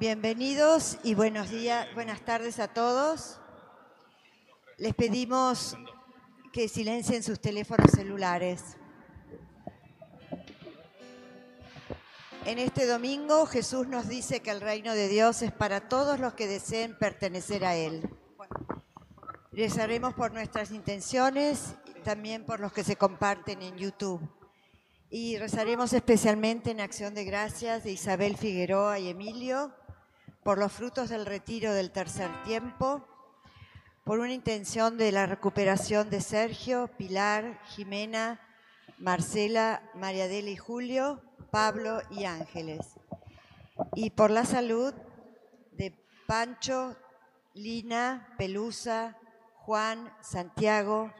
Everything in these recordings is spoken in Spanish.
Bienvenidos y buenos días, buenas tardes a todos. Les pedimos que silencien sus teléfonos celulares. En este domingo Jesús nos dice que el reino de Dios es para todos los que deseen pertenecer a Él. Rezaremos por nuestras intenciones también por los que se comparten en YouTube. Y rezaremos especialmente en acción de gracias de Isabel Figueroa y Emilio por los frutos del retiro del tercer tiempo, por una intención de la recuperación de Sergio, Pilar, Jimena, Marcela, María Adela y Julio, Pablo y Ángeles, y por la salud de Pancho, Lina, Pelusa, Juan, Santiago,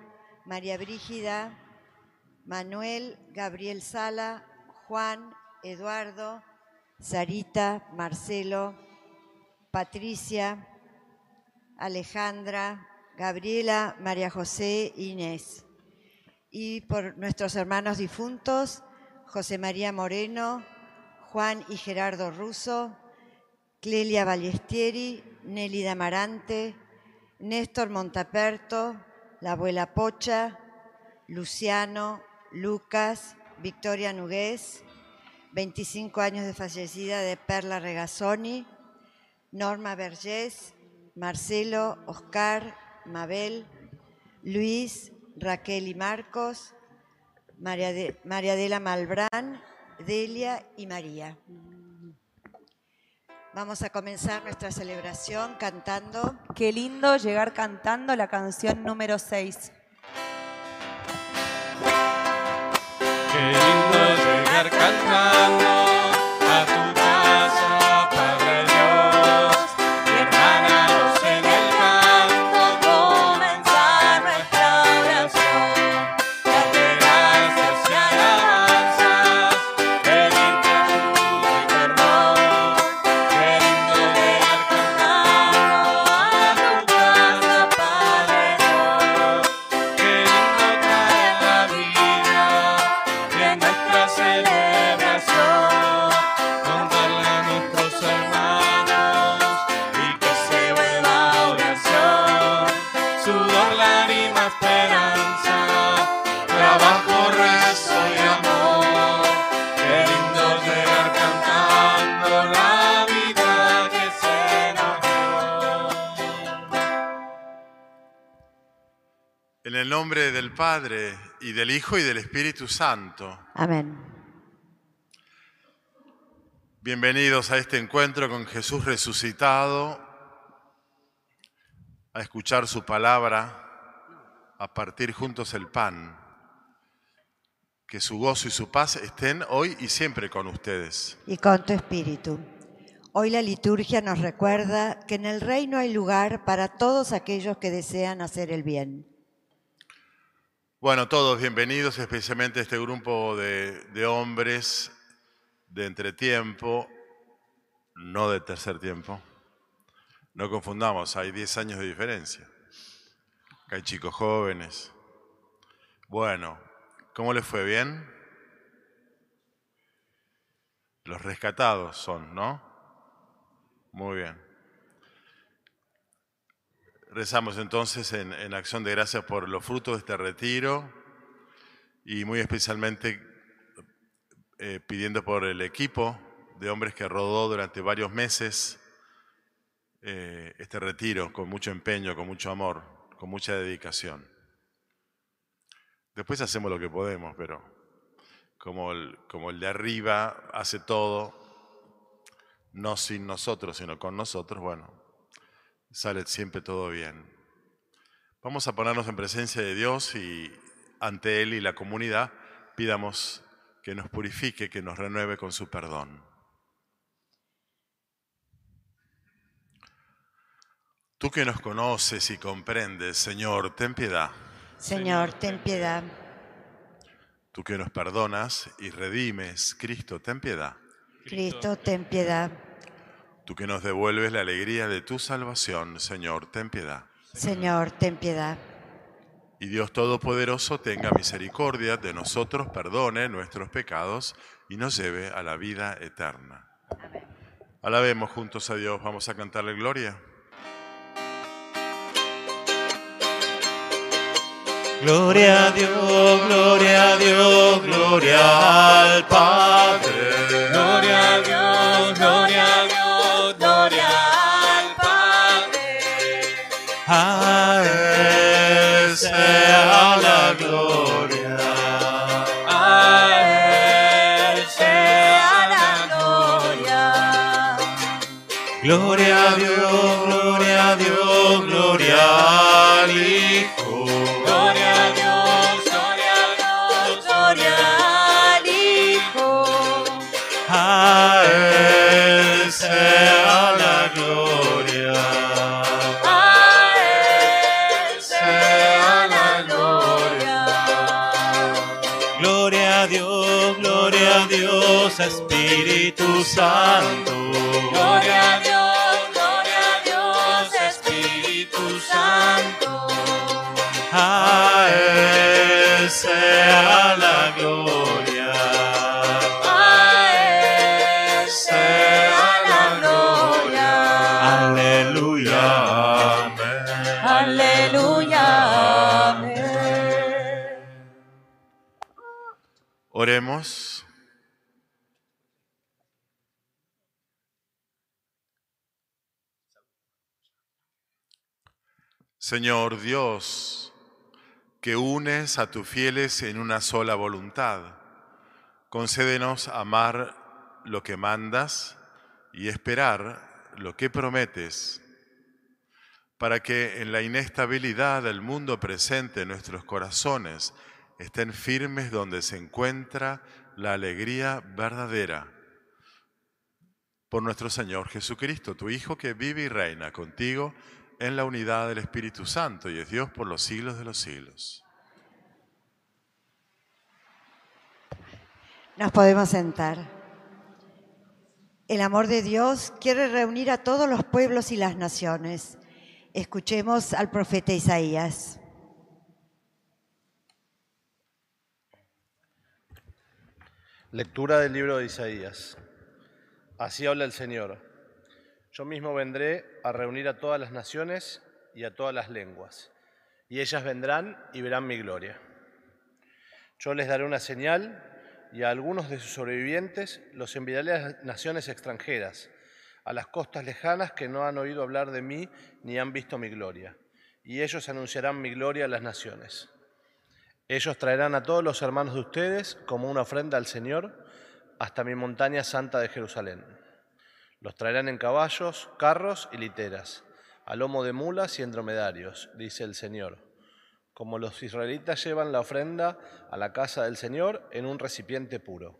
María Brígida, Manuel, Gabriel Sala, Juan, Eduardo, Sarita, Marcelo, Patricia, Alejandra, Gabriela, María José, Inés. Y por nuestros hermanos difuntos, José María Moreno, Juan y Gerardo Russo, Clelia Ballestieri, Nelly Damarante, Néstor Montaperto, la abuela Pocha, Luciano, Lucas, Victoria Nugués, 25 años de fallecida de Perla Regazzoni, Norma Vergés, Marcelo, Oscar, Mabel, Luis, Raquel y Marcos, María, de, María Adela Malbrán, Delia y María. Vamos a comenzar nuestra celebración cantando. Qué lindo llegar cantando la canción número 6. Qué lindo llegar cantando. Padre, y del Hijo, y del Espíritu Santo. Amén. Bienvenidos a este encuentro con Jesús resucitado, a escuchar su palabra, a partir juntos el pan. Que su gozo y su paz estén hoy y siempre con ustedes. Y con tu espíritu. Hoy la liturgia nos recuerda que en el reino hay lugar para todos aquellos que desean hacer el bien. Bueno, todos bienvenidos, especialmente este grupo de, hombres de entretiempo, no de tercer tiempo. No confundamos, hay 10 años de diferencia. hay chicos jóvenes. Bueno, ¿cómo les fue? ¿Bien? Los rescatados son, ¿no? Muy bien. Rezamos entonces en, acción de gracias por los frutos de este retiro y muy especialmente eh, pidiendo por el equipo de hombres que rodó durante varios meses eh, este retiro con mucho empeño, con mucho amor, con mucha dedicación. Después hacemos lo que podemos, pero como como el de arriba hace todo, no sin nosotros, sino con nosotros, bueno, sale siempre todo bien. Vamos a ponernos en presencia de Dios y ante Él y la comunidad pidamos que nos purifique, que nos renueve con su perdón. Tú que nos conoces y comprendes, Señor, ten piedad. Señor, ten piedad. Tú que nos perdonas y redimes, Cristo, ten piedad. Cristo, ten piedad. Tú que nos devuelves la alegría de tu salvación, Señor, ten piedad. Señor, ten piedad. Y Dios Todopoderoso tenga misericordia de nosotros, perdone nuestros pecados y nos lleve a la vida eterna. Alabemos juntos a Dios, vamos a cantarle gloria. Gloria a Dios, gloria a Dios, gloria al Padre. Gloria a Dios, gloria a Dios, A Él sea la gloria. A Él sea la gloria. Gloria a Dios, sea la gloria. A Él sea la gloria. Aleluya. Amén. Aleluya. Amén. Oremos. Señor Dios, que unes a tus fieles en una sola voluntad, concédenos amar lo que mandas y esperar lo que prometes, para que en la inestabilidad del mundo presente en nuestros corazones estén firmes donde se encuentra la alegría verdadera. Por nuestro Señor Jesucristo, tu Hijo que vive y reina contigo en la unidad del Espíritu Santo y es Dios por los siglos de los siglos. Nos podemos sentar. El amor de Dios quiere reunir a todos los pueblos y las naciones. Escuchemos al profeta Isaías. Lectura del libro de Isaías. Así habla el Señor. Yo mismo vendré a reunir a todas las naciones y a todas las lenguas, y ellas vendrán y verán mi gloria. Yo les daré una señal y a algunos de sus sobrevivientes los enviaré a las naciones extranjeras, a las costas lejanas que no han oído hablar de mí ni han visto mi gloria, y ellos anunciarán mi gloria a las naciones. Ellos traerán a todos los hermanos de ustedes como una ofrenda al Señor hasta mi montaña santa de Jerusalén. Los traerán en caballos, carros y literas, a lomo de mulas y en dromedarios, dice el Señor, como los israelitas llevan la ofrenda a la casa del Señor en un recipiente puro.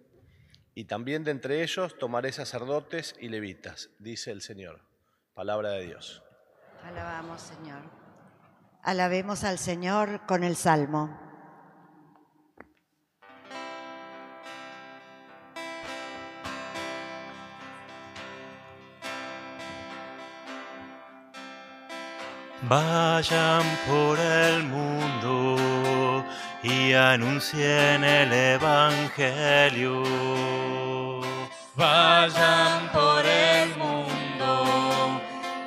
Y también de entre ellos tomaré sacerdotes y levitas, dice el Señor. Palabra de Dios. Alabamos, Señor. Alabemos al Señor con el salmo. Vayan por el mundo y anuncien el Evangelio. Vayan por el mundo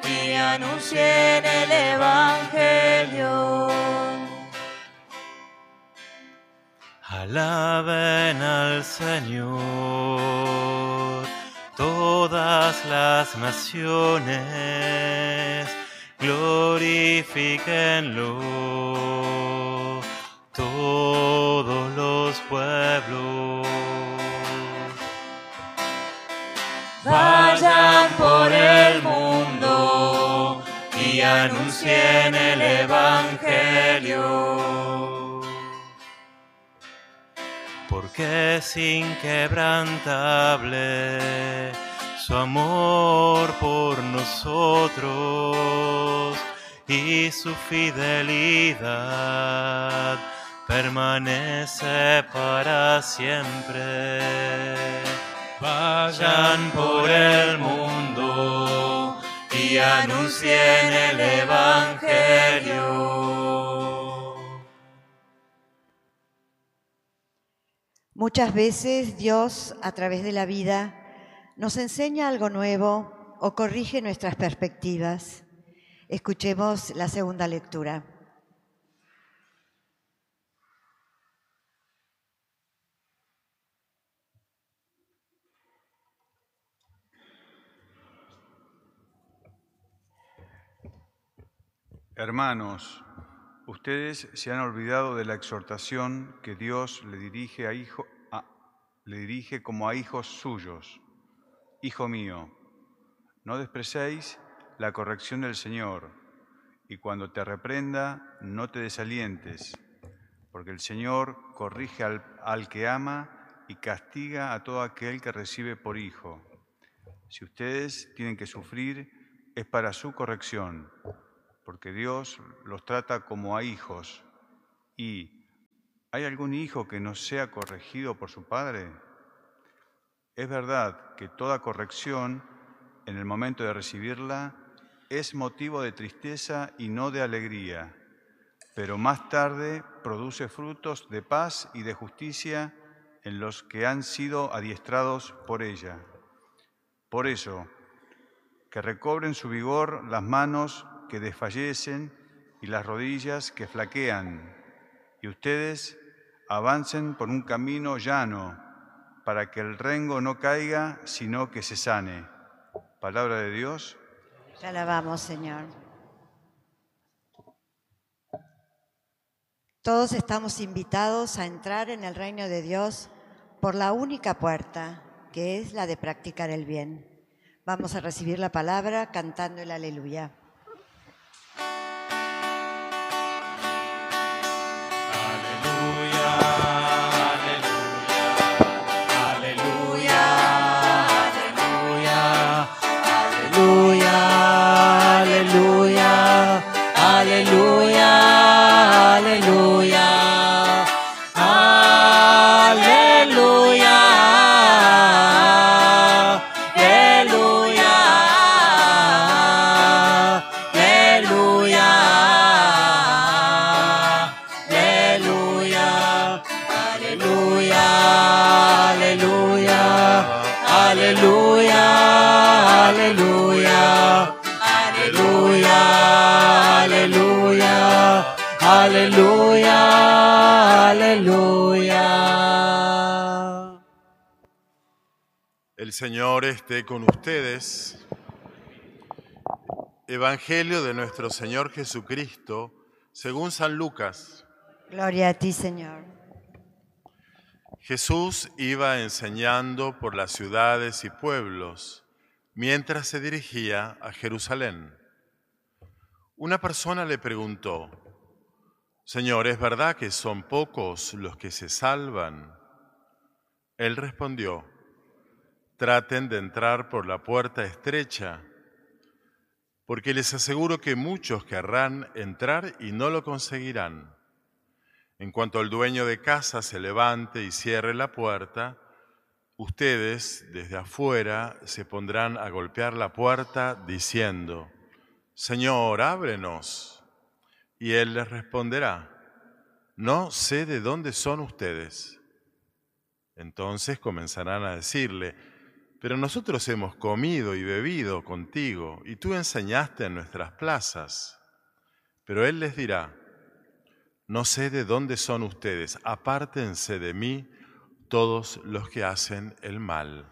y anuncien el Evangelio. Alaben al Señor todas las naciones, glorifíquenlo todos los pueblos. Vayan por el mundo y anuncien el Evangelio. porque es inquebrantable su amor por nosotros y su fidelidad permanece para siempre. Vayan por el mundo y anuncien el Evangelio. Muchas veces Dios, a través de la vida, nos enseña algo nuevo o corrige nuestras perspectivas. Escuchemos la segunda lectura. Hermanos, ustedes se han olvidado de la exhortación que Dios le dirige, a hijo, le dirige como a hijos suyos. Hijo mío, no despreciéis la corrección del Señor, y cuando te reprenda, no te desalientes, porque el Señor corrige al, al que ama y castiga a todo aquel que recibe por hijo. Si ustedes tienen que sufrir, es para su corrección porque Dios los trata como a hijos. ¿Y hay algún hijo que no sea corregido por su padre? Es verdad que toda corrección, en el momento de recibirla, es motivo de tristeza y no de alegría, pero más tarde produce frutos de paz y de justicia en los que han sido adiestrados por ella. Por eso, que recobren su vigor las manos que desfallecen y las rodillas que flaquean, y ustedes avancen por un camino llano, para que el rengo no caiga, sino que se sane. Palabra de Dios. Te alabamos, Señor. Todos estamos invitados a entrar en el reino de Dios por la única puerta, que es la de practicar el bien. Vamos a recibir la palabra cantando el aleluya. Señor esté con ustedes. Evangelio de nuestro Señor Jesucristo, según San Lucas. Gloria a ti, Señor. Jesús iba enseñando por las ciudades y pueblos mientras se dirigía a Jerusalén. Una persona le preguntó, Señor, ¿es verdad que son pocos los que se salvan? Él respondió, traten de entrar por la puerta estrecha, porque les aseguro que muchos querrán entrar y no lo conseguirán. En cuanto el dueño de casa se levante y cierre la puerta, ustedes desde afuera se pondrán a golpear la puerta diciendo, Señor, ábrenos. Y él les responderá, no sé de dónde son ustedes. Entonces comenzarán a decirle, pero nosotros hemos comido y bebido contigo, y tú enseñaste en nuestras plazas. Pero él les dirá, no sé de dónde son ustedes, apártense de mí todos los que hacen el mal.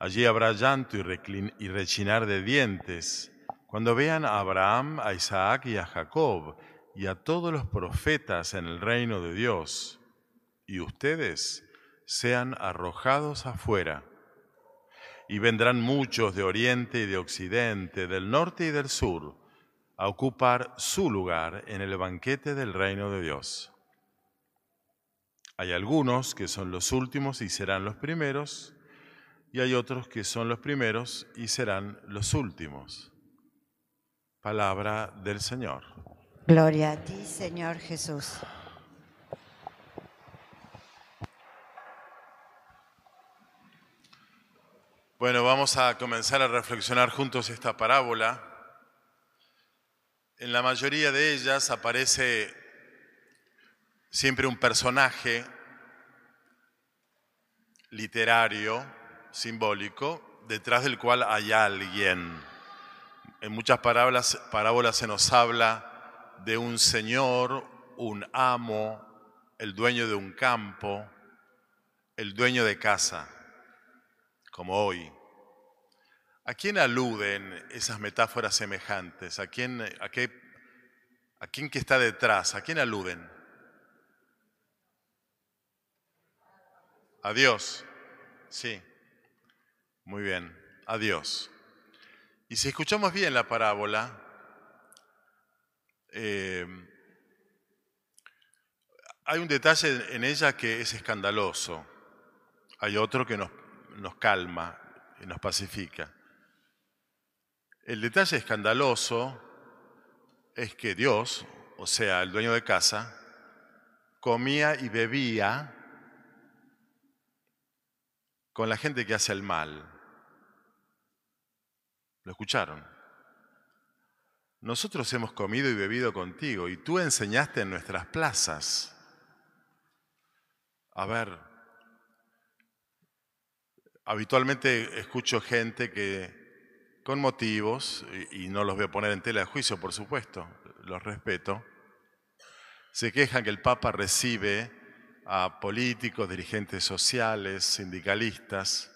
Allí habrá llanto y, rechinar de dientes cuando vean a Abraham, a Isaac y a Jacob y a todos los profetas en el reino de Dios, y ustedes sean arrojados afuera. Y vendrán muchos de oriente y de occidente, del norte y del sur, a ocupar su lugar en el banquete del reino de Dios. Hay algunos que son los últimos y serán los primeros, y hay otros que son los primeros y serán los últimos. Palabra del Señor. Gloria a ti, Señor Jesús. Bueno, vamos a comenzar a reflexionar juntos esta parábola. En la mayoría de ellas aparece siempre un personaje literario, simbólico detrás del cual hay alguien. En muchas parábolas, se nos habla de un señor, un amo, el dueño de un campo, el dueño de casa, como hoy. ¿A quién aluden esas metáforas semejantes? ¿A quién, a qué, a quién que está detrás? ¿A quién aluden? A Dios. Sí. Muy bien. A Dios. Y si escuchamos bien la parábola, eh, hay un detalle en ella que es escandaloso. Hay otro que nos, nos calma y nos pacifica. El detalle escandaloso es que Dios, o sea, el dueño de casa, comía y bebía con la gente que hace el mal. ¿Lo escucharon? Nosotros hemos comido y bebido contigo y tú enseñaste en nuestras plazas. A ver, habitualmente escucho gente que con motivos, y, no los voy a poner en tela de juicio, por supuesto, los respeto, se quejan que el Papa recibe a políticos, dirigentes sociales, sindicalistas,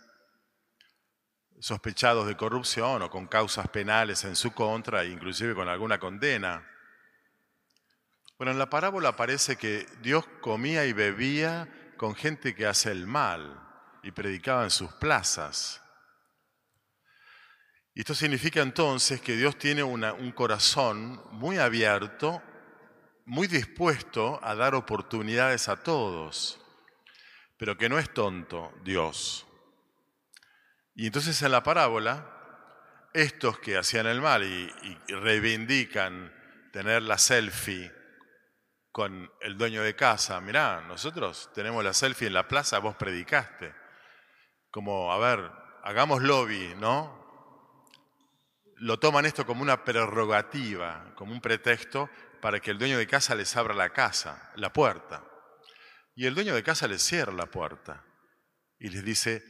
sospechados de corrupción o con causas penales en su contra, inclusive con alguna condena. Bueno, en la parábola parece que Dios comía y bebía con gente que hace el mal y predicaba en sus plazas. Y esto significa entonces que Dios tiene un corazón muy abierto, muy dispuesto a dar oportunidades a todos, pero que no es tonto Dios. Y entonces en la parábola, estos que hacían el mal y, reivindican tener la selfie con el dueño de casa, mirá, nosotros tenemos la selfie en la plaza, vos predicaste. Como, a ver, hagamos lobby, ¿no? Lo toman esto como una prerrogativa, como un pretexto para que el dueño de casa les abra la casa, la puerta. Y el dueño de casa les cierra la puerta y les dice,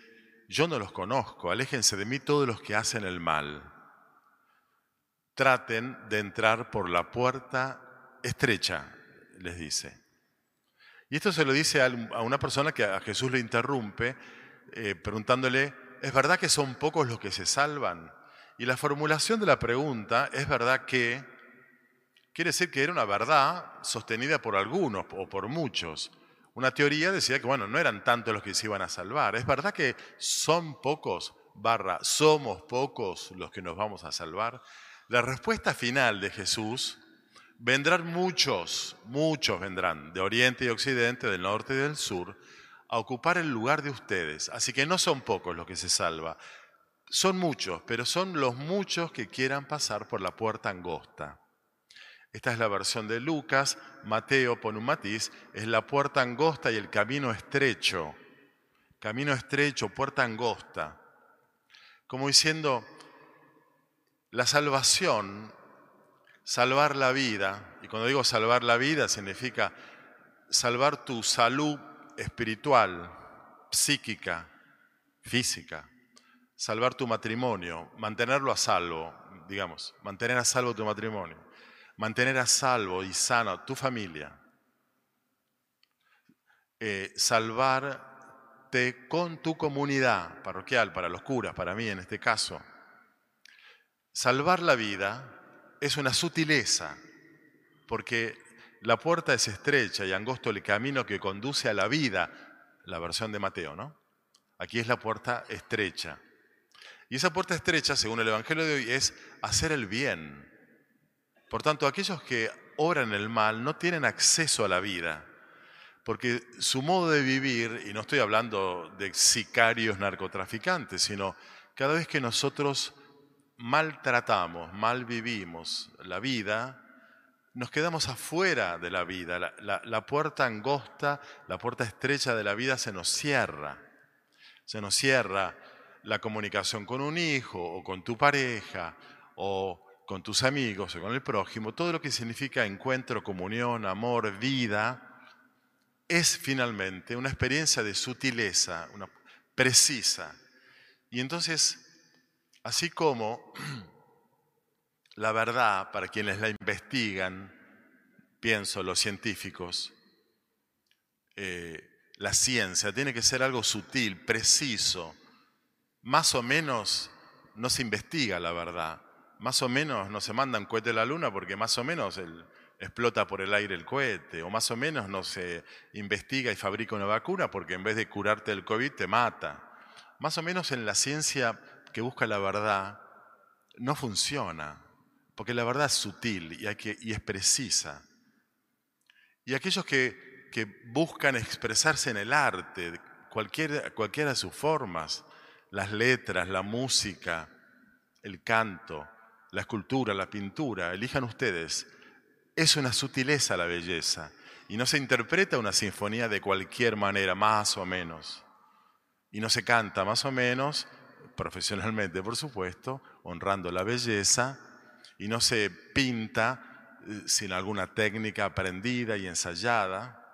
yo no los conozco, aléjense de mí todos los que hacen el mal. Traten de entrar por la puerta estrecha, les dice. Y esto se lo dice a una persona que a Jesús le interrumpe, eh, preguntándole, ¿es verdad que son pocos los que se salvan? Y la formulación de la pregunta, ¿es verdad que? Quiere decir que era una verdad sostenida por algunos o por muchos. Una teoría decía que, bueno, no eran tantos los que se iban a salvar. Es verdad que son pocos, barra, somos pocos los que nos vamos a salvar. La respuesta final de Jesús, vendrán muchos, muchos vendrán, de oriente y occidente, del norte y del sur, a ocupar el lugar de ustedes. Así que no son pocos los que se salvan. Son muchos, pero son los muchos que quieran pasar por la puerta angosta. Esta es la versión de Lucas. Mateo pone un matiz. Es la puerta angosta y el camino estrecho. Camino estrecho, puerta angosta. Como diciendo, la salvación, salvar la vida, y cuando digo salvar la vida significa salvar tu salud espiritual, psíquica, física, salvar tu matrimonio, mantenerlo a salvo, digamos, mantener a salvo tu matrimonio mantener a salvo y sano tu familia, eh, salvarte con tu comunidad parroquial, para los curas, para mí en este caso. Salvar la vida es una sutileza, porque la puerta es estrecha y angosto el camino que conduce a la vida, la versión de Mateo, ¿no? Aquí es la puerta estrecha. Y esa puerta estrecha, según el Evangelio de hoy, es hacer el bien, por tanto, aquellos que obran el mal no tienen acceso a la vida, porque su modo de vivir, y no estoy hablando de sicarios narcotraficantes, sino cada vez que nosotros maltratamos, mal vivimos la vida, nos quedamos afuera de la vida. La, la, puerta angosta, la puerta estrecha de la vida se nos cierra. Se nos cierra la comunicación con un hijo o con tu pareja o con tus amigos o con el prójimo, todo lo que significa encuentro, comunión, amor, vida, es finalmente una experiencia de sutileza, una precisa. Y entonces, así como la verdad, para quienes la investigan, pienso, los científicos, eh, la ciencia tiene que ser algo sutil, preciso, más o menos no se investiga la verdad, más o menos no se manda un cohete a la luna porque más o menos explota por el aire el cohete, o más o menos no se investiga y fabrica una vacuna porque en vez de curarte el COVID te mata. Más o menos en la ciencia que busca la verdad no funciona, porque la verdad es sutil y, es precisa. Y aquellos que, buscan expresarse en el arte, cualquier, cualquiera de sus formas, las letras, la música, el canto, la escultura, la pintura, elijan ustedes es una sutileza la belleza y no se interpreta una sinfonía de cualquier manera, más o menos. Y no se canta más o menos, profesionalmente por supuesto, honrando la belleza, y no se pinta eh, sin alguna técnica aprendida y ensayada.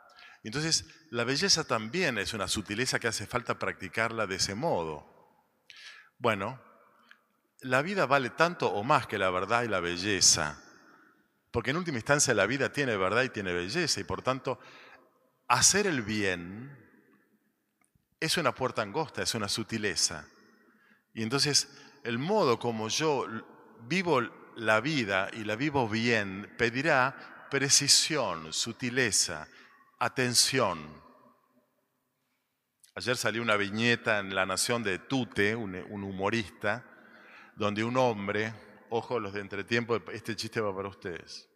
Entonces, la belleza también es una sutileza que hace falta practicarla de ese modo. Bueno, la vida vale tanto o más que la verdad y la belleza. Porque en última instancia la vida tiene verdad y tiene belleza y por tanto hacer el bien es una puerta angosta, es una sutileza. Y entonces el modo como yo vivo la vida y la vivo bien pedirá precisión, sutileza, atención. Ayer salió una viñeta en La Nación de Tute, un, humorista, donde un hombre Ojo, los de entretiempo, este chiste va para ustedes.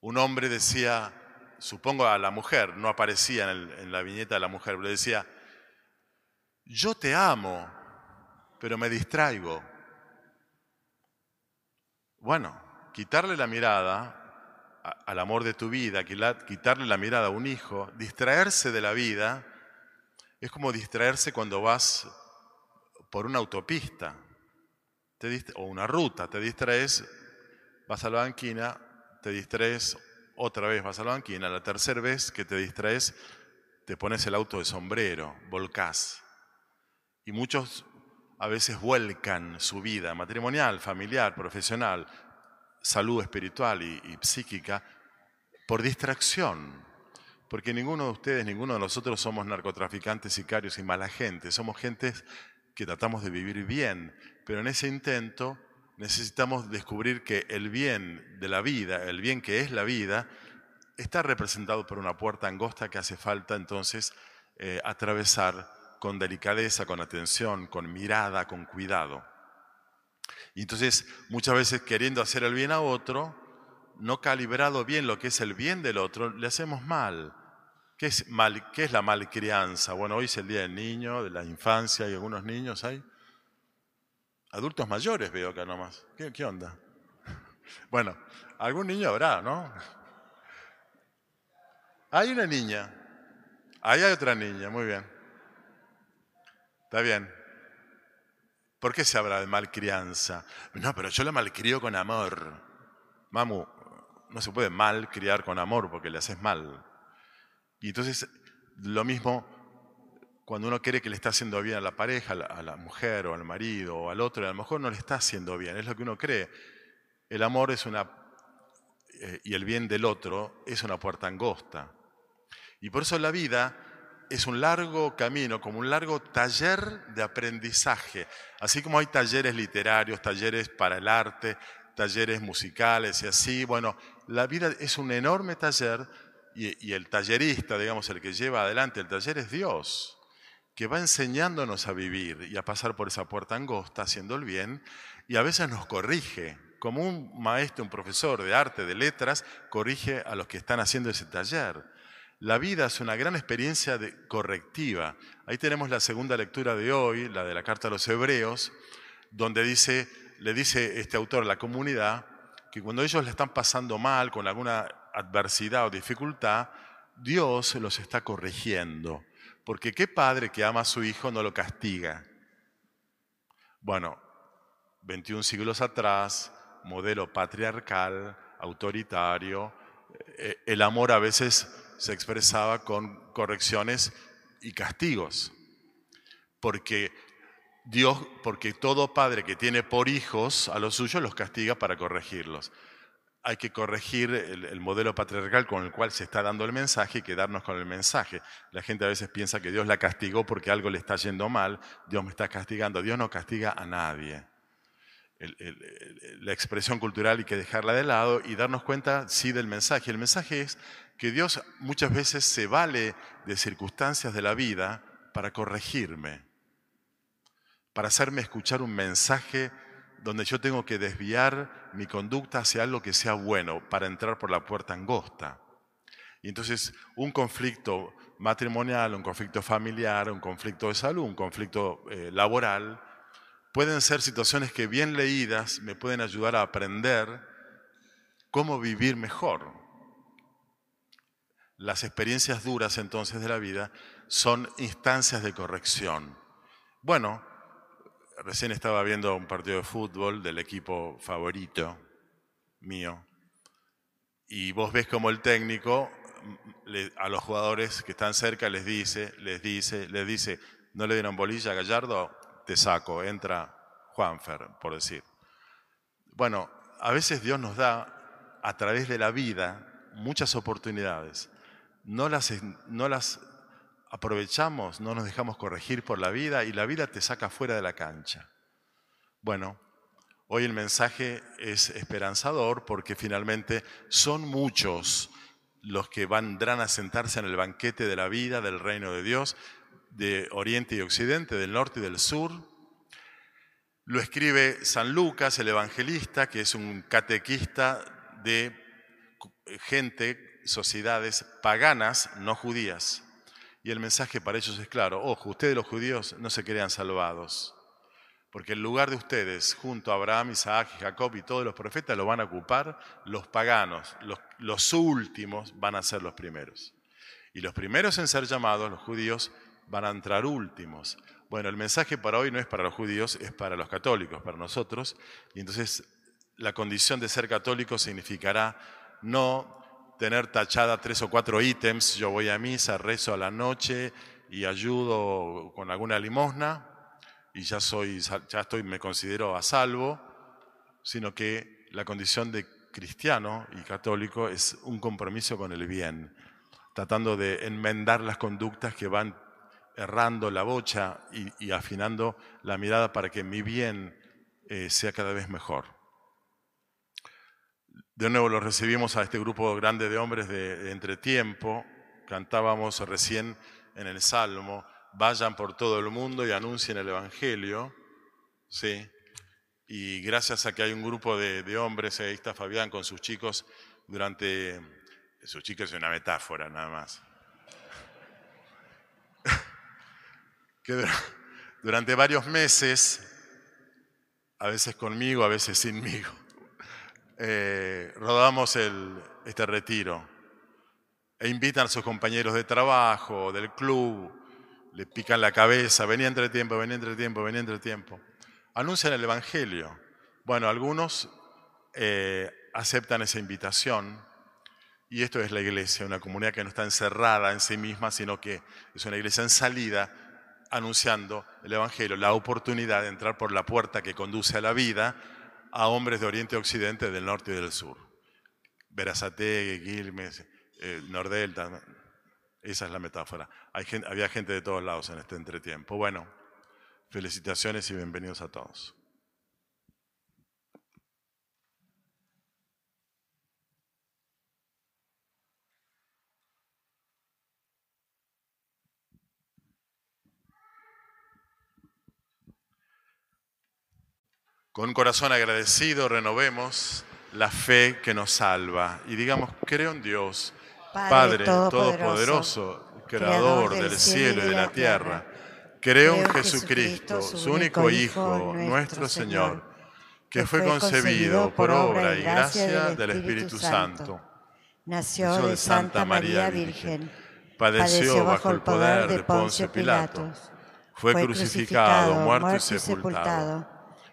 Un hombre decía, supongo a la mujer, no aparecía en, la viñeta de la mujer, pero decía, yo te amo, pero me distraigo. Bueno, quitarle la mirada al amor de tu vida, quitarle la mirada a un hijo, distraerse de la vida, es como distraerse cuando vas por una autopista o una ruta, te distraes, vas a la banquina, te distraes, otra vez vas a la banquina, la tercera vez que te distraes, te pones el auto de sombrero, volcás. Y muchos a veces vuelcan su vida matrimonial, familiar, profesional, salud espiritual y, psíquica por distracción. Porque ninguno de ustedes, ninguno de nosotros somos narcotraficantes, sicarios y mala gente. Somos gentes que tratamos de vivir bien, pero en ese intento necesitamos descubrir que el bien de la vida, el bien que es la vida, está representado por una puerta angosta que hace falta entonces eh, atravesar con delicadeza, con atención, con mirada, con cuidado. Y entonces muchas veces queriendo hacer el bien a otro, no calibrado bien lo que es el bien del otro, le hacemos mal. ¿Qué es, mal, ¿Qué es la malcrianza? Bueno, hoy es el Día del Niño, de la infancia, y algunos niños hay. Adultos mayores veo acá nomás. ¿Qué, qué onda? Bueno, algún niño habrá, ¿no? Hay una niña. Ahí hay otra niña, muy bien. Está bien. ¿Por qué se habla de malcrianza? No, pero yo la malcrio con amor. Mamu, no se puede malcriar con amor porque le haces mal. Y entonces, lo mismo cuando uno cree que le está haciendo bien a la pareja, a la, mujer o al marido o al otro, a lo mejor no le está haciendo bien, es lo que uno cree. El amor es una, eh, y el bien del otro es una puerta angosta. Y por eso la vida es un largo camino, como un largo taller de aprendizaje. Así como hay talleres literarios, talleres para el arte, talleres musicales y así, bueno, la vida es un enorme taller y, el tallerista, digamos, el que lleva adelante el taller es Dios, que va enseñándonos a vivir y a pasar por esa puerta angosta, haciendo el bien, y a veces nos corrige, como un maestro, un profesor de arte, de letras, corrige a los que están haciendo ese taller. La vida es una gran experiencia correctiva. Ahí tenemos la segunda lectura de hoy, la de la carta a los hebreos, donde dice, le dice este autor a la comunidad que cuando ellos le están pasando mal con alguna adversidad o dificultad, Dios los está corrigiendo. Porque qué padre que ama a su hijo no lo castiga. Bueno, 21 siglos atrás, modelo patriarcal, autoritario, eh, el amor a veces se expresaba con correcciones y castigos. Porque Dios, porque todo padre que tiene por hijos a los suyos los castiga para corregirlos. Hay que corregir el, el modelo patriarcal con el cual se está dando el mensaje y quedarnos con el mensaje. La gente a veces piensa que Dios la castigó porque algo le está yendo mal, Dios me está castigando. Dios no castiga a nadie. La expresión cultural hay que dejarla de lado y darnos cuenta, sí, del mensaje. El mensaje es que Dios muchas veces se vale de circunstancias de la vida para corregirme, para hacerme escuchar un mensaje donde yo tengo que desviar mi conducta hacia algo que sea bueno, para entrar por la puerta angosta. Y entonces un conflicto matrimonial, un conflicto familiar, un conflicto de salud, un conflicto eh, laboral, pueden ser situaciones que bien leídas me pueden ayudar a aprender cómo vivir mejor. Las experiencias duras entonces de la vida son instancias de corrección. Bueno, recién estaba viendo un partido de fútbol del equipo favorito mío y vos ves como el técnico mm, a los jugadores que están cerca les dice, les dice, les dice, no le dieron bolilla a Gallardo, te saco, entra Juanfer, por decir. Bueno, a veces Dios nos da a través de la vida muchas oportunidades. No las, no las aprovechamos, no nos dejamos corregir por la vida y la vida te saca fuera de la cancha. Bueno, hoy el mensaje es esperanzador porque finalmente son muchos los que vendrán a sentarse en el banquete de la vida del reino de Dios, de Oriente y Occidente, del norte y del sur. Lo escribe San Lucas, el evangelista, que es un catequista de gente, sociedades paganas, no judías. Y el mensaje para ellos es claro, ojo, ustedes los judíos no se crean salvados, porque el lugar de ustedes, junto a Abraham, Isaac, Jacob y todos los profetas, lo van a ocupar los paganos, los, los últimos van a ser los primeros. Y los primeros en ser llamados, los judíos, van a entrar últimos. Bueno, el mensaje para hoy no es para los judíos, es para los católicos, para nosotros. Y entonces la condición de ser católico significará no tener tachada tres o cuatro ítems, yo voy a misa, rezo a la noche y ayudo con alguna limosna y ya soy ya estoy me considero a salvo, sino que la condición de cristiano y católico es un compromiso con el bien, tratando de enmendar las conductas que van errando la bocha y, afinando la mirada para que mi bien eh, sea cada vez mejor. De nuevo los recibimos a este grupo grande de hombres de, entretiempo. Cantábamos recién en el Salmo, vayan por todo el mundo y anuncien el Evangelio. Sí. Y gracias a que hay un grupo de, de hombres, ahí está Fabián con sus chicos, durante... Sus chicos es una metáfora nada más. que dura- durante varios meses, a veces conmigo, a veces sinmigo, eh, rodamos el, este retiro e invitan a sus compañeros de trabajo, del club, le pican la cabeza, venía entre tiempo, venía entre tiempo, venía entre tiempo. Anuncian el Evangelio. Bueno, algunos eh, aceptan esa invitación y esto es la iglesia, una comunidad que no está encerrada en sí misma, sino que es una iglesia en salida, anunciando el Evangelio, la oportunidad de entrar por la puerta que conduce a la vida a hombres de Oriente y Occidente, del norte y del sur. Verazategui, Quilmes, eh, Nordelta, esa es la metáfora. Hay gen- había gente de todos lados en este entretiempo. Bueno, felicitaciones y bienvenidos a todos. Con un corazón agradecido renovemos la fe que nos salva y digamos, creo en Dios, Padre, Todopoderoso, Creador del cielo y de la tierra. Creo en Jesucristo, su único Hijo, nuestro Señor, que fue concebido por obra y gracia del Espíritu Santo. Nació de Santa María Virgen. Padeció bajo el poder de Poncio Pilato. Fue crucificado, muerto y sepultado.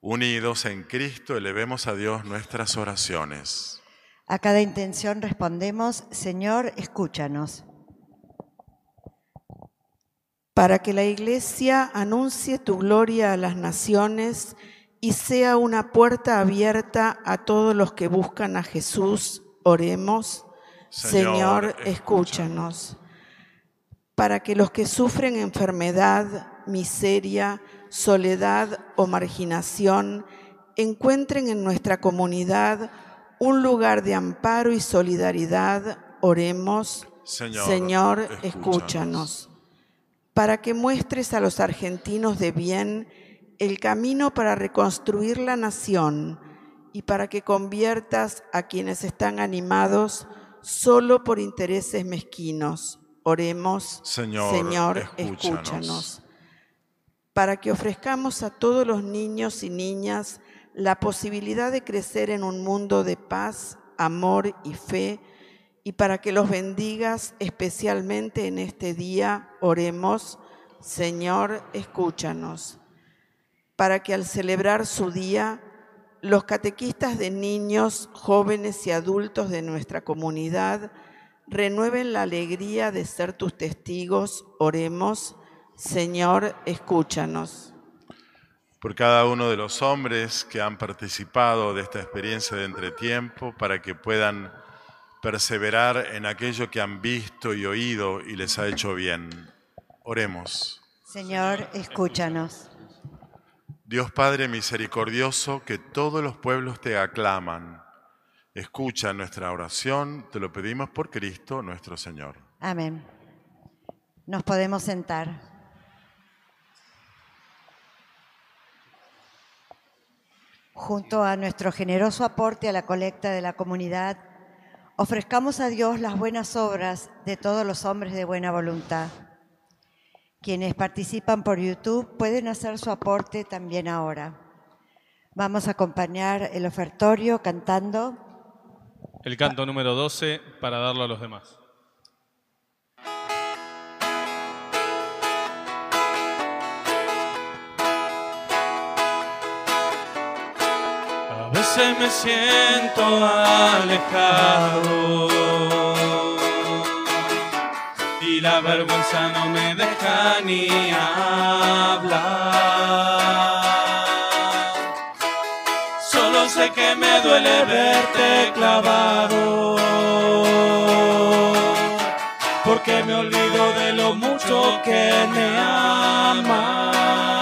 Unidos en Cristo, elevemos a Dios nuestras oraciones. A cada intención respondemos, Señor, escúchanos. Para que la Iglesia anuncie tu gloria a las naciones y sea una puerta abierta a todos los que buscan a Jesús, oremos. Señor, escúchanos. Para que los que sufren enfermedad, miseria, soledad o marginación encuentren en nuestra comunidad un lugar de amparo y solidaridad, oremos. Señor, escúchanos. Para que muestres a los argentinos de bien el camino para reconstruir la nación y para que conviertas a quienes están animados solo por intereses mezquinos. Oremos, Señor, escúchanos. Para que ofrezcamos a todos los niños y niñas la posibilidad de crecer en un mundo de paz, amor y fe, y para que los bendigas especialmente en este día, oremos, Señor, escúchanos. Para que al celebrar su día, los catequistas de niños, jóvenes y adultos de nuestra comunidad renueven la alegría de ser tus testigos. Oremos, Señor, escúchanos. Por cada uno de los hombres que han participado de esta experiencia de entretiempo, para que puedan perseverar en aquello que han visto y oído y les ha hecho bien. Oremos. Señor, escúchanos. Dios Padre misericordioso, que todos los pueblos te aclaman. Escucha nuestra oración, te lo pedimos por Cristo nuestro Señor. Amén. Nos podemos sentar. Junto a nuestro generoso aporte a la colecta de la comunidad, ofrezcamos a Dios las buenas obras de todos los hombres de buena voluntad. Quienes participan por YouTube pueden hacer su aporte también ahora. Vamos a acompañar el ofertorio cantando. El canto número 12 para darlo a los demás. Veces me siento alejado y la vergüenza no me deja ni hablar. Solo sé que me duele verte clavado, porque me olvido de lo mucho que me amas.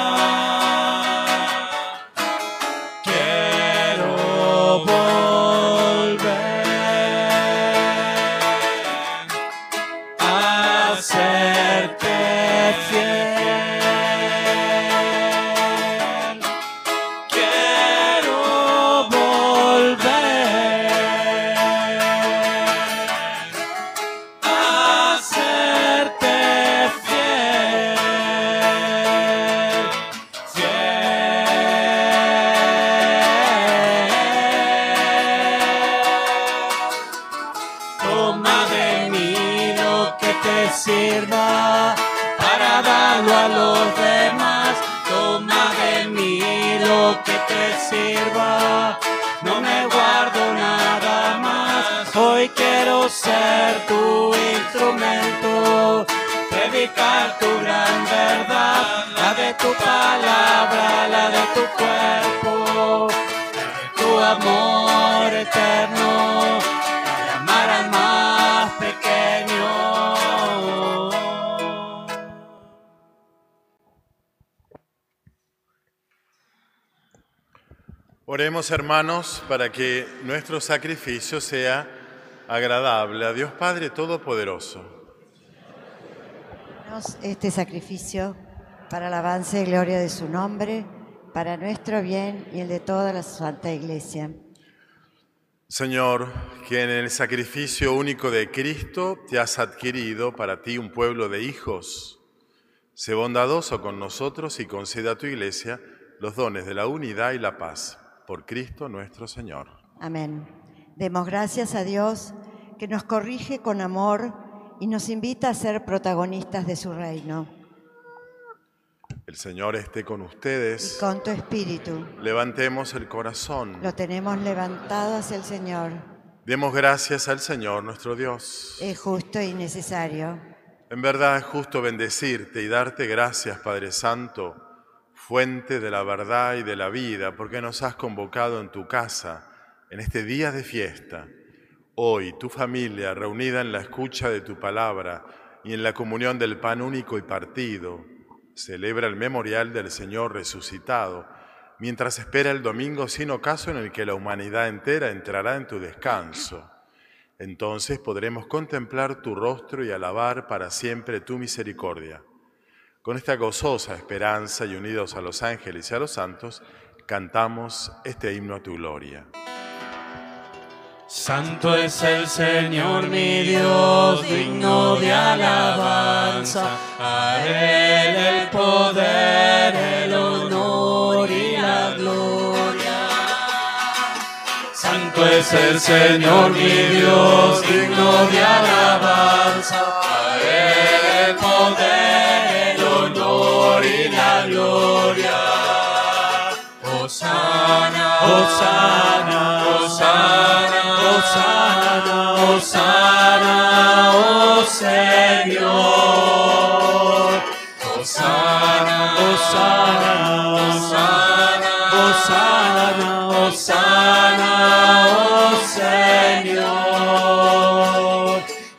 toma de mí lo que te sirva para darlo a los demás. Toma de mí lo que te sirva, no me guardo nada más. Hoy quiero ser tu instrumento, predicar tu gran verdad, la de tu palabra, la de tu cuerpo, tu amor eterno hermanos, para que nuestro sacrificio sea agradable a Dios Padre Todopoderoso. Este sacrificio para el avance y gloria de su nombre, para nuestro bien y el de toda la Santa Iglesia. Señor, que en el sacrificio único de Cristo te has adquirido para ti un pueblo de hijos, Sé bondadoso con nosotros y conceda a tu iglesia los dones de la unidad y la paz. Por Cristo nuestro Señor. Amén. Demos gracias a Dios que nos corrige con amor y nos invita a ser protagonistas de su reino. El Señor esté con Y ustedes. con tu espíritu Levantemos el corazón. lo tenemos levantado hacia el Señor. Demos gracias al Señor nuestro Dios. Es justo y necesario. En verdad es justo bendecirte y darte gracias, Padre Santo, fuente de la verdad y de la vida, porque nos has convocado en tu casa en este día de fiesta. Hoy tu familia, reunida en la escucha de tu palabra y en la comunión del pan único y partido, celebra el memorial del Señor resucitado, mientras espera el domingo sin ocaso en el que la humanidad entera entrará en tu descanso. Entonces podremos contemplar tu rostro y alabar para siempre tu misericordia. Con esta gozosa esperanza y unidos a los ángeles y a los santos, cantamos este himno a tu gloria. Santo es el Señor mi Dios, digno de alabanza. A Él el poder, el honor y la gloria. Santo es el Señor mi Dios, digno de alabanza. A Él el poder, Osana, Osana, Osana, Osana, oh Señor. Osana, Osana, Osana, Osana, oh Señor.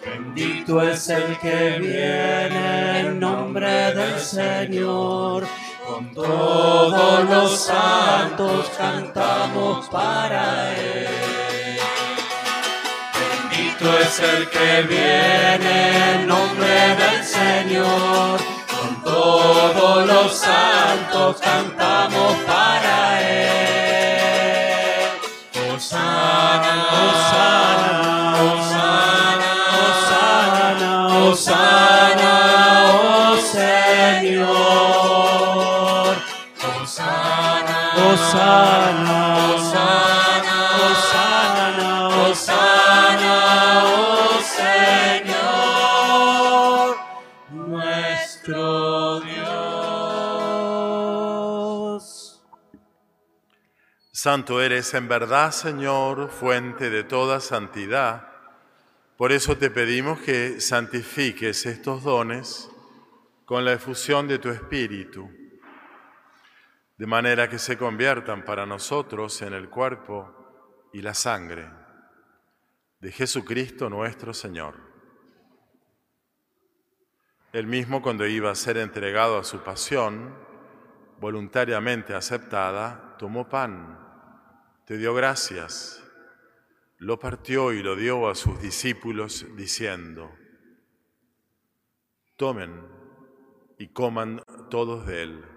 Bendito es el que viene los santos cantamos para Él. Bendito es el que viene en nombre del Señor. Con todos los santos cantamos para Él. Osana, Osana, Osana, Osana, Osana, Osana, Osana, Osana, Osana, oh Señor, nuestro Dios. Santo eres en verdad, Señor, fuente de toda santidad. Por eso te pedimos que santifiques estos dones con la efusión de tu Espíritu, de manera que se conviertan para nosotros en el cuerpo y la sangre de Jesucristo nuestro Señor. Él mismo cuando iba a ser entregado a su pasión, voluntariamente aceptada, tomó pan, te dio gracias, lo partió y lo dio a sus discípulos diciendo, tomen y coman todos de él,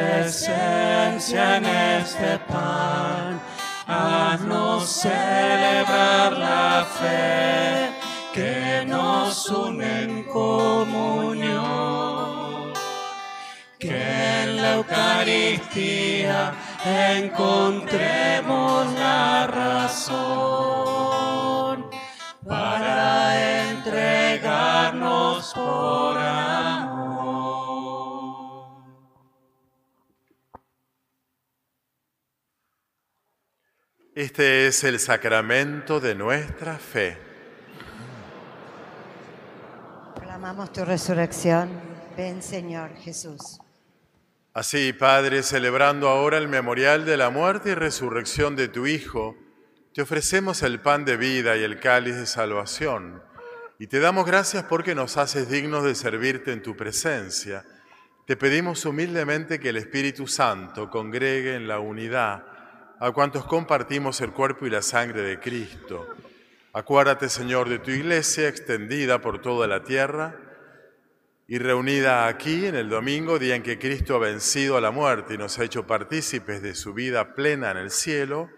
presencia en este pan. Haznos celebrar la fe que nos une en comunión. Que en la Eucaristía encontremos la razón para entregarnos por amor. Este es el sacramento de nuestra fe. Clamamos tu resurrección. Ven, Señor Jesús. Así, Padre, celebrando ahora el memorial de la muerte y resurrección de tu Hijo, te ofrecemos el pan de vida y el cáliz de salvación, y te damos gracias porque nos haces dignos de servirte en tu presencia. Te pedimos humildemente que el Espíritu Santo congregue en la unidad a cuantos compartimos el cuerpo y la sangre de Cristo. Acuérdate, Señor, de tu iglesia extendida por toda la tierra y reunida aquí en el domingo, día en que Cristo ha vencido a la muerte y nos ha hecho partícipes de su vida plena en el cielo,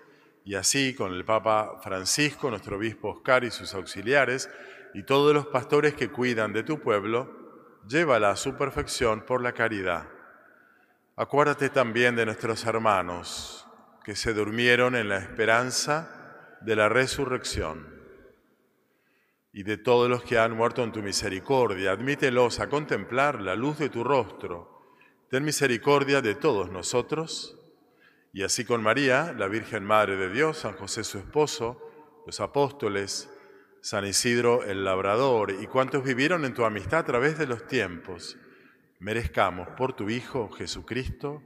y así con el Papa Francisco, nuestro obispo Oscar y sus auxiliares, y todos los pastores que cuidan de tu pueblo, llévala a su perfección por la caridad. Acuérdate también de nuestros hermanos que se durmieron en la esperanza de la resurrección y de todos los que han muerto en tu misericordia. Admítelos a contemplar la luz de tu rostro. Ten misericordia de todos nosotros. Y así con María, la Virgen Madre de Dios, San José su esposo, los apóstoles, San Isidro el Labrador y cuantos vivieron en tu amistad a través de los tiempos, merezcamos por tu Hijo Jesucristo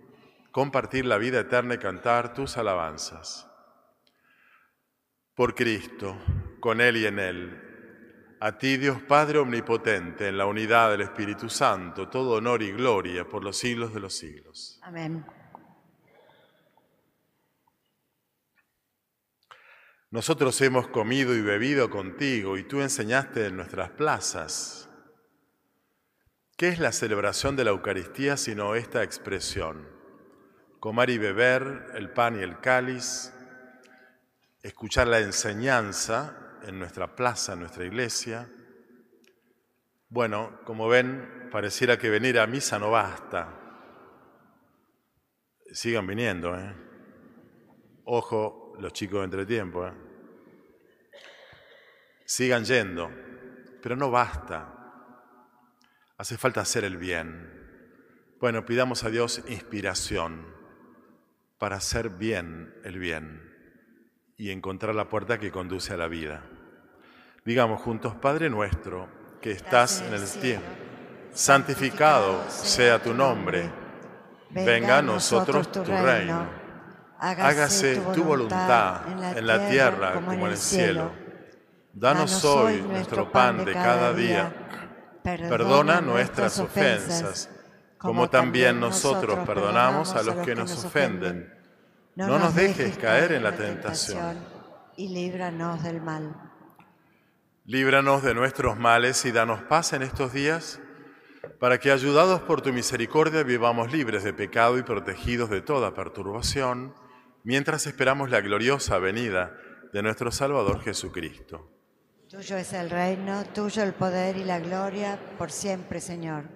compartir la vida eterna y cantar tus alabanzas. Por Cristo, con Él y en Él, a ti Dios Padre Omnipotente, en la unidad del Espíritu Santo, todo honor y gloria por los siglos de los siglos. Amén. Nosotros hemos comido y bebido contigo y tú enseñaste en nuestras plazas. ¿Qué es la celebración de la Eucaristía sino esta expresión? Comer y beber el pan y el cáliz, escuchar la enseñanza en nuestra plaza, en nuestra iglesia. Bueno, como ven, pareciera que venir a misa no basta. Sigan viniendo, ¿eh? Ojo, los chicos de entretiempo, ¿eh? Sigan yendo, pero no basta. Hace falta hacer el bien. Bueno, pidamos a Dios inspiración para hacer bien el bien y encontrar la puerta que conduce a la vida. Digamos juntos, Padre nuestro, que estás en el cielo, santificado sea tu nombre, venga a nosotros tu reino, hágase tu voluntad en la tierra como en el cielo. Danos hoy nuestro pan de cada día, perdona nuestras ofensas, como también nosotros perdonamos a los que nos ofenden. No nos dejes caer en la tentación y líbranos del mal. Líbranos de nuestros males y danos paz en estos días, para que, ayudados por tu misericordia, vivamos libres de pecado y protegidos de toda perturbación, mientras esperamos la gloriosa venida de nuestro Salvador Jesucristo. Tuyo es el reino, tuyo el poder y la gloria, por siempre, Señor.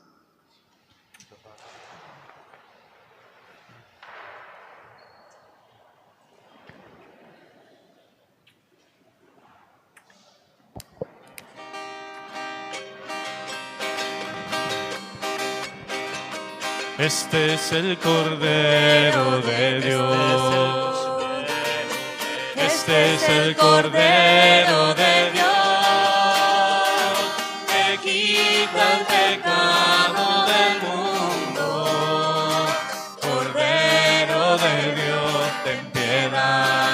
Este es el Cordero de Dios. Este es el Cordero de Dios que quita el pecado del mundo. Cordero de Dios, ten piedad.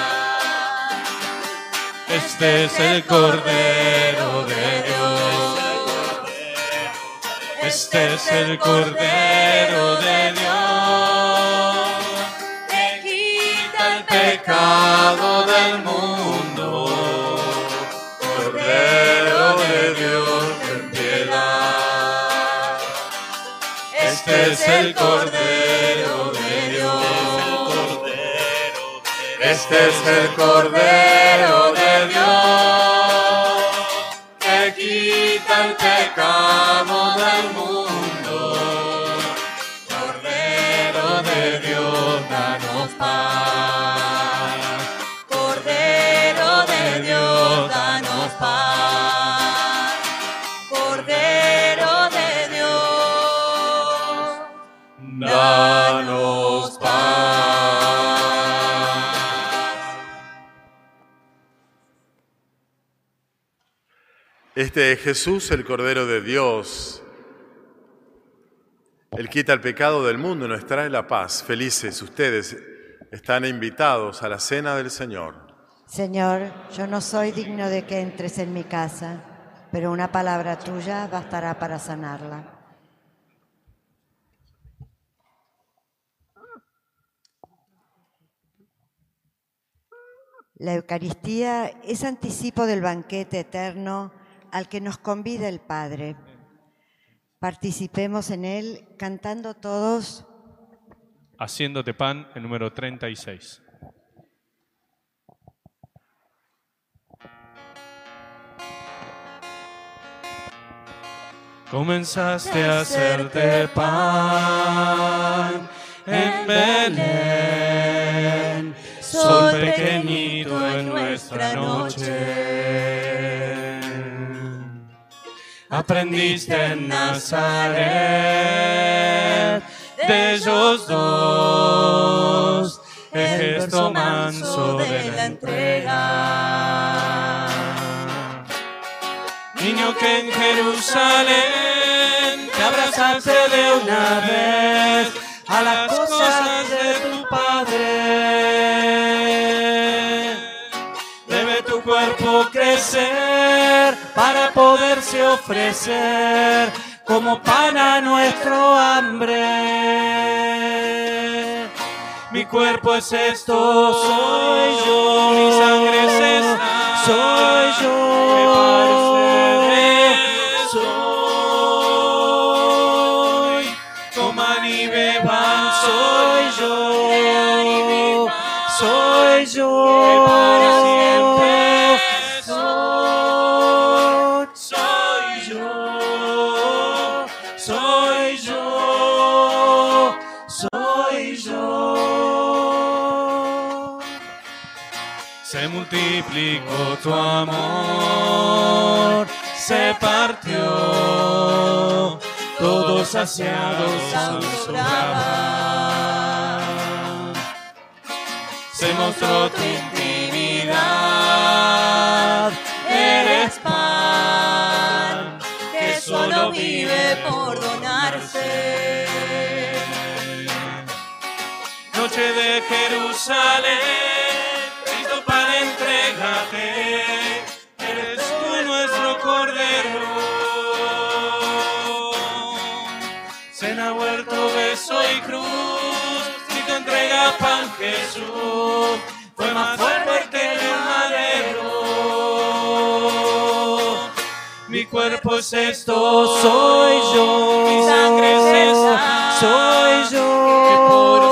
Este es el Cordero Este es el Cordero de Dios que quita el Pecado del mundo, Cordero de Dios, ten piedad. Este es el Cordero de Dios. Este es el Cordero de Dios que quita el pecado del mundo. Danos paz. Este es Jesús, el Cordero de Dios. Él quita el pecado del mundo y nos trae la paz. Felices ustedes están invitados a la cena del Señor. Señor, yo no soy digno de que entres en mi casa, pero una palabra tuya bastará para sanarla. La Eucaristía es anticipo del banquete eterno al que nos convida el Padre. Participemos en él cantando todos Haciéndote pan, el número 36. Comenzaste a hacerte pan en Belén, sol pequeñito en nuestra noche. Aprendiste en Nazaret de ellos dos, el gesto manso de la entrega. Niño que en Jerusalén te abrazaste de una vez a las cosas de tu Padre. Crecer para poderse ofrecer como pan a nuestro hambre. Mi cuerpo es esto, soy yo. Mi sangre es esta, soy yo. Soy. Coman y beban, soy yo. Soy yo. Se multiplicó tu amor, se partió, todos saciados sobrar. Se mostró tu intimidad, eres pan, que solo vive por donarse. Noche de Jerusalén, Cristo para entrégate, eres tú nuestro Cordero. Cena, huerto, beso y cruz, te entrega pan Jesús, fue más fuerte que el madero. Mi cuerpo es esto, soy yo. Mi sangre es esa, soy yo. Que por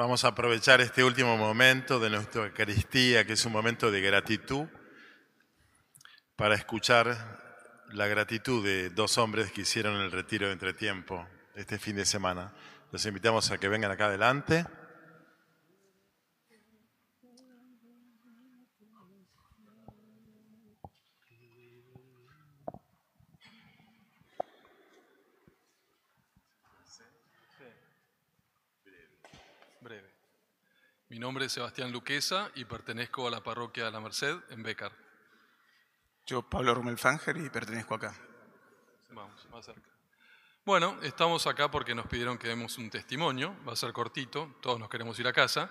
Vamos a aprovechar este último momento de nuestra Eucaristía, que es un momento de gratitud, para escuchar la gratitud de dos hombres que hicieron el retiro de entretiempo este fin de semana. Los invitamos a que vengan acá adelante. Mi nombre es Sebastián Luquesa y pertenezco a la parroquia de la Merced en Bécar. Yo, Pablo Rumelfanger, y pertenezco acá. Vamos, más cerca. Bueno, estamos acá porque nos pidieron que demos un testimonio, va a ser cortito, todos nos queremos ir a casa.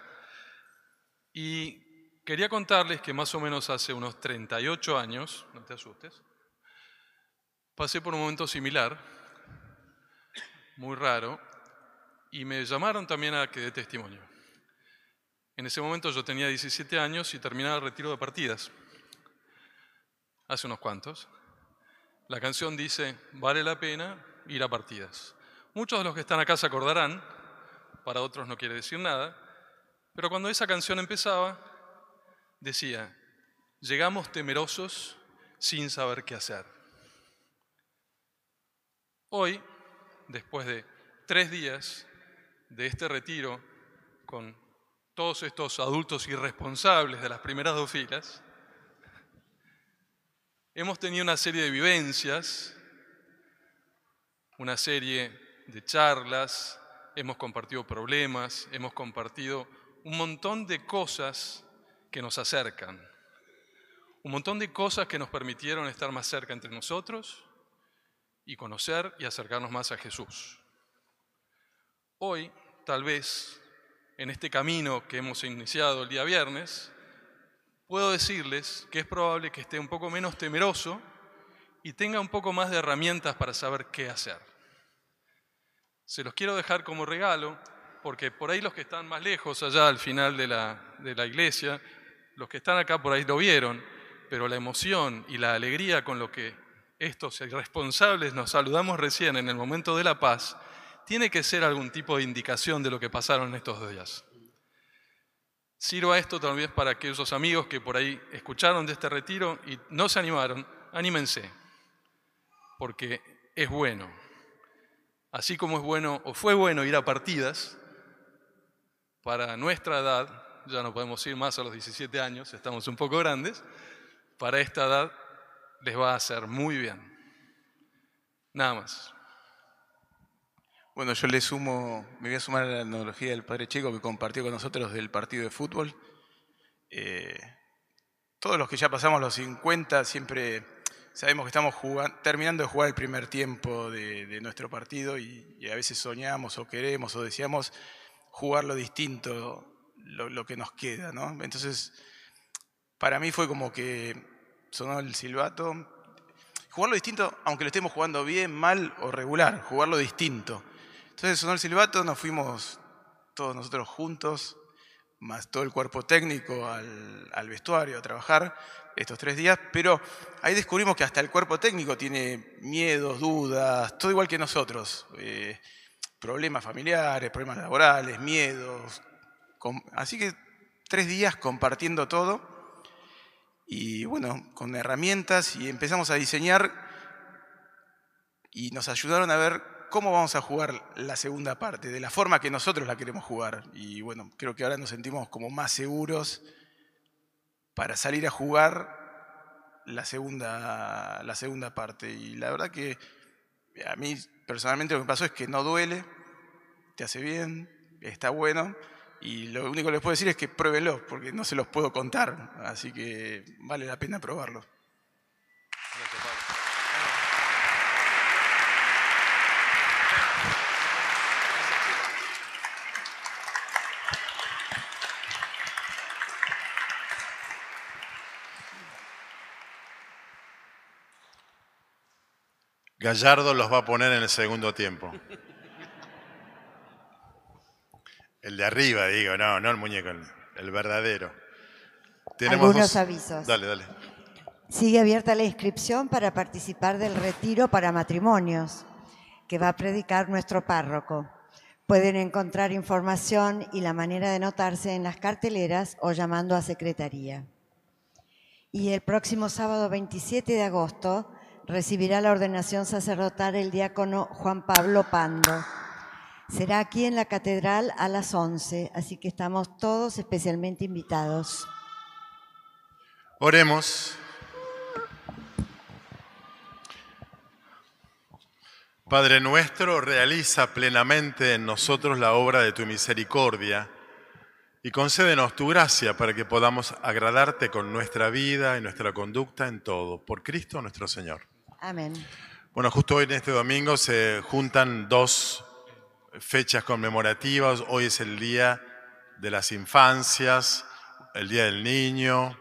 Y quería contarles que más o menos hace unos 38 años, no te asustes, pasé por un momento similar, muy raro, y me llamaron también a que dé testimonio. En ese momento yo tenía 17 años y terminaba el retiro de partidas, hace unos cuantos. La canción dice, vale la pena ir a partidas. Muchos de los que están acá se acordarán, para otros no quiere decir nada, pero cuando esa canción empezaba, decía, llegamos temerosos sin saber qué hacer. Hoy, después de tres días de este retiro con todos estos adultos irresponsables de las primeras dos filas, hemos tenido una serie de vivencias, una serie de charlas, hemos compartido problemas, hemos compartido un montón de cosas que nos acercan, un montón de cosas que nos permitieron estar más cerca entre nosotros y conocer y acercarnos más a Jesús. Hoy, tal vez, en este camino que hemos iniciado el día viernes, puedo decirles que es probable que esté un poco menos temeroso y tenga un poco más de herramientas para saber qué hacer. Se los quiero dejar como regalo, porque por ahí los que están más lejos, allá al final de la, de la iglesia, los que están acá por ahí lo vieron, pero la emoción y la alegría con lo que estos irresponsables nos saludamos recién en el momento de la paz, tiene que ser algún tipo de indicación de lo que pasaron estos días. Sirva esto tal vez para aquellos amigos que por ahí escucharon de este retiro y no se animaron, anímense, porque es bueno. Así como es bueno o fue bueno ir a partidas, para nuestra edad, ya no podemos ir más a los 17 años, estamos un poco grandes, para esta edad les va a hacer muy bien. Nada más. Bueno, yo le sumo, me voy a sumar a la analogía del padre Chico que compartió con nosotros del partido de fútbol. Eh, todos los que ya pasamos los 50 siempre sabemos que estamos terminando de jugar el primer tiempo de, nuestro partido y, a veces soñamos o queremos o deseamos jugarlo distinto, lo, lo que nos queda, ¿no? Entonces, para mí fue como que sonó el silbato. Jugarlo distinto, aunque lo estemos jugando bien, mal o regular, jugarlo distinto. Entonces sonó el silbato, nos fuimos todos nosotros juntos, más todo el cuerpo técnico al, vestuario a trabajar estos tres días, pero ahí descubrimos que hasta el cuerpo técnico tiene miedos, dudas, todo igual que nosotros. Eh, problemas familiares, problemas laborales, miedos. así que tres días compartiendo todo y bueno, con herramientas y empezamos a diseñar y nos ayudaron a ver cómo vamos a jugar la segunda parte, de la forma que nosotros la queremos jugar. Y bueno, creo que ahora nos sentimos como más seguros para salir a jugar la segunda, la segunda parte. Y la verdad que a mí personalmente lo que me pasó es que no duele, te hace bien, está bueno. Y lo único que les puedo decir es que pruébenlo, porque no se los puedo contar. Así que vale la pena probarlo. Gallardo los va a poner en el segundo tiempo. El de arriba, digo, no, no el muñeco, el, el verdadero. Tenemos Algunos avisos. Dale, dale. Sigue abierta la inscripción para participar del retiro para matrimonios que va a predicar nuestro párroco. Pueden encontrar información y la manera de anotarse en las carteleras o llamando a secretaría. Y el próximo sábado 27 de agosto recibirá la ordenación sacerdotal el diácono Juan Pablo Pando. Será aquí en la catedral a las 11, así que estamos todos especialmente invitados. Oremos. Padre nuestro, realiza plenamente en nosotros la obra de tu misericordia y concédenos tu gracia para que podamos agradarte con nuestra vida y nuestra conducta en todo. Por Cristo nuestro Señor. Amén. Bueno, justo hoy en este domingo se juntan dos fechas conmemorativas. Hoy es el Día de las Infancias, el Día del Niño.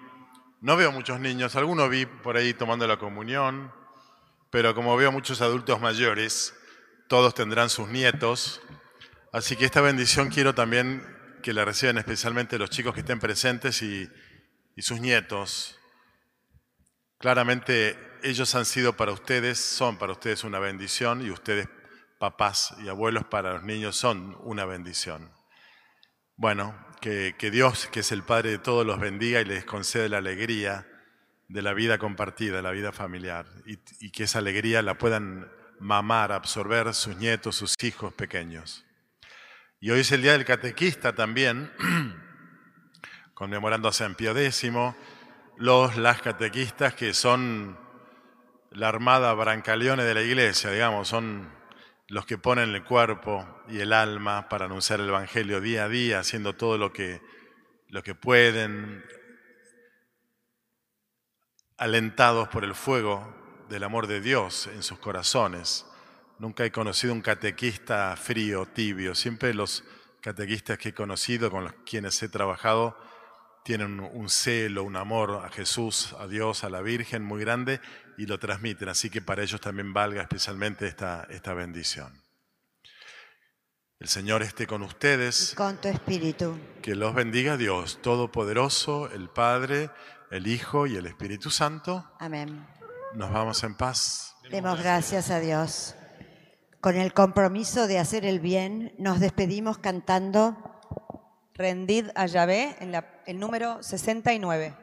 No veo muchos niños, algunos vi por ahí tomando la comunión, pero como veo muchos adultos mayores, todos tendrán sus nietos. Así que esta bendición quiero también que la reciban especialmente los chicos que estén presentes y, y sus nietos. Claramente ellos han sido para ustedes, son para ustedes una bendición y ustedes, papás y abuelos, para los niños son una bendición. Bueno, que, que Dios, que es el Padre de todos, los bendiga y les concede la alegría de la vida compartida, la vida familiar, y, que esa alegría la puedan mamar, absorber sus nietos, sus hijos pequeños. Y hoy es el Día del Catequista también, conmemorando a San Pío X, los, las catequistas que son la armada brancaleone de la iglesia, digamos, son los que ponen el cuerpo y el alma para anunciar el Evangelio día a día, haciendo todo lo que, lo que pueden, alentados por el fuego del amor de Dios en sus corazones. Nunca he conocido un catequista frío, tibio. Siempre los catequistas que he conocido, con los quienes he trabajado, tienen un celo, un amor a Jesús, a Dios, a la Virgen muy grande y lo transmiten. Así que para ellos también valga especialmente esta, esta bendición. El Señor esté con ustedes. Con tu espíritu. Que los bendiga Dios Todopoderoso, el Padre, el Hijo y el Espíritu Santo. Amén. Nos vamos en paz. Demos gracias a Dios. Con el compromiso de hacer el bien, nos despedimos cantando Rendid a Yahvé en la, el número 69.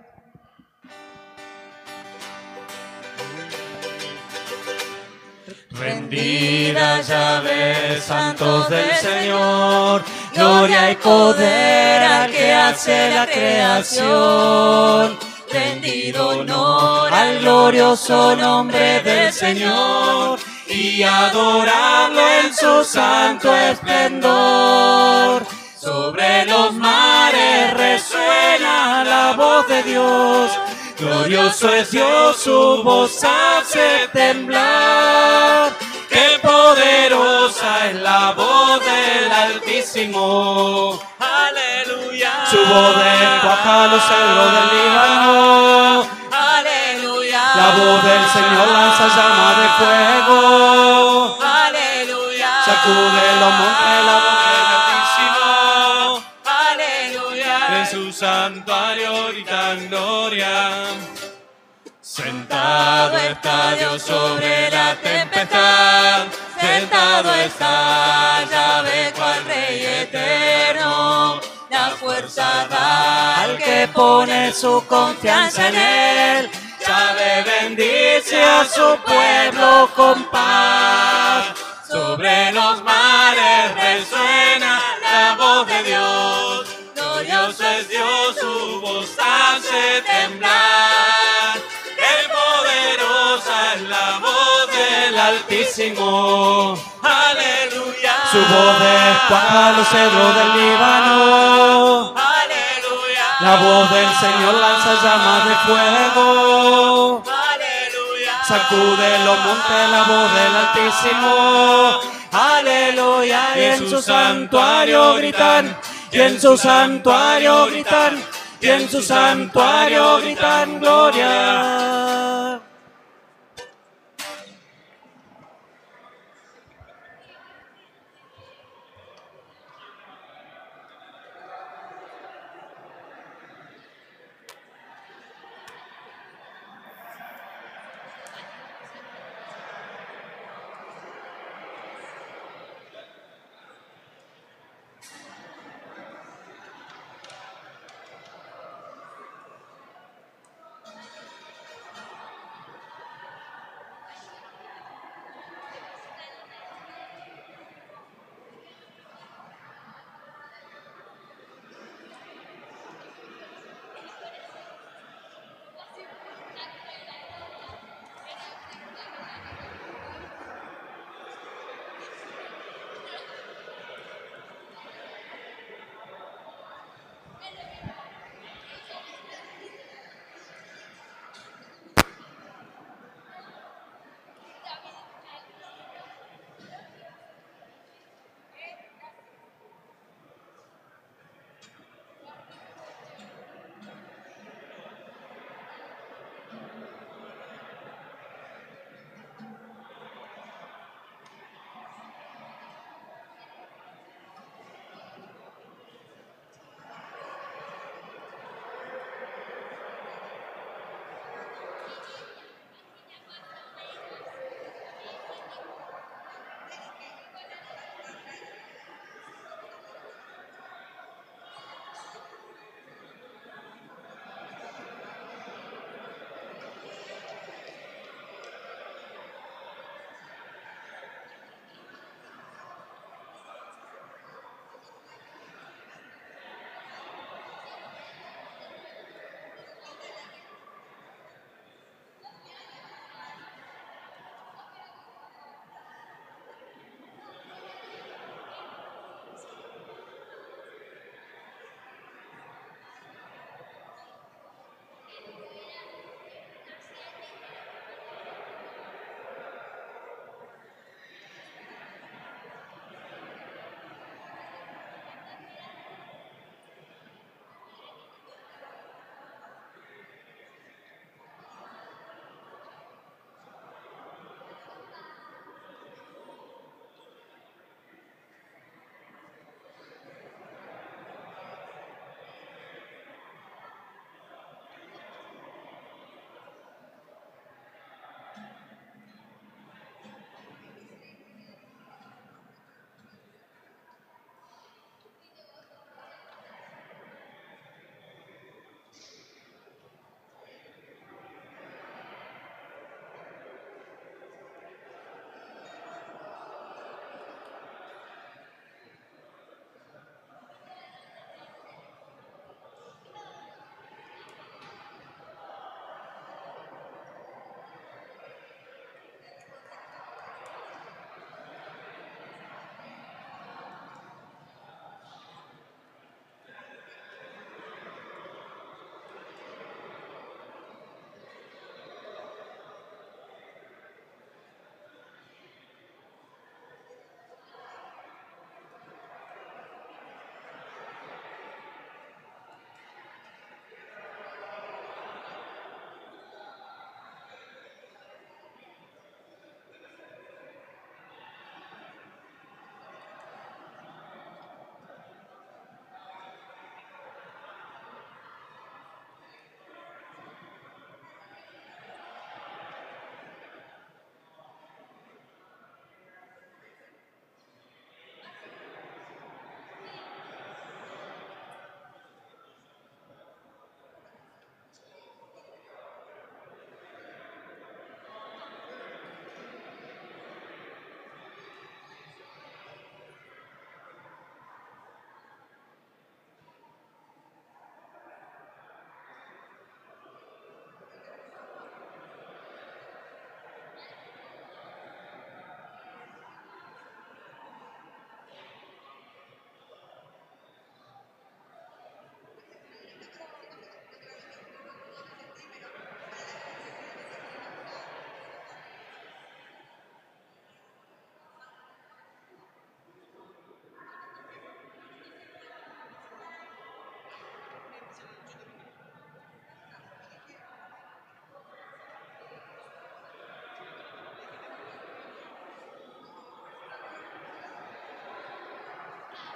Rendida llave, santos del Señor, gloria y poder al que hace la creación. Rendido honor al glorioso nombre del Señor y adorarlo en su santo esplendor. Sobre los mares resuena la voz de Dios. Glorioso es Dios, su voz hace temblar. Qué poderosa es la voz del Altísimo. Aleluya. Su voz descuaja los cedros del Líbano. Aleluya. La voz del Señor lanza llama de fuego. Aleluya. Sacude los montes santuario gritan gloria. Sentado está Dios sobre la tempestad, sentado está Yahvé cual Rey eterno. La fuerza da al que pone su confianza en él. Yahvé bendice a su pueblo con paz. Sobre los mares resuena la voz de Dios. Es Dios, su voz hace temblar. Qué poderosa es la voz del Altísimo. Aleluya. Su voz descuaja los cedros del Líbano. Aleluya. La voz del Señor lanza llamas de fuego. Aleluya. Sacude los montes la voz del Altísimo. Aleluya. Y en su santuario gritan. Y en su santuario gritan. Y en su santuario gritan gloria.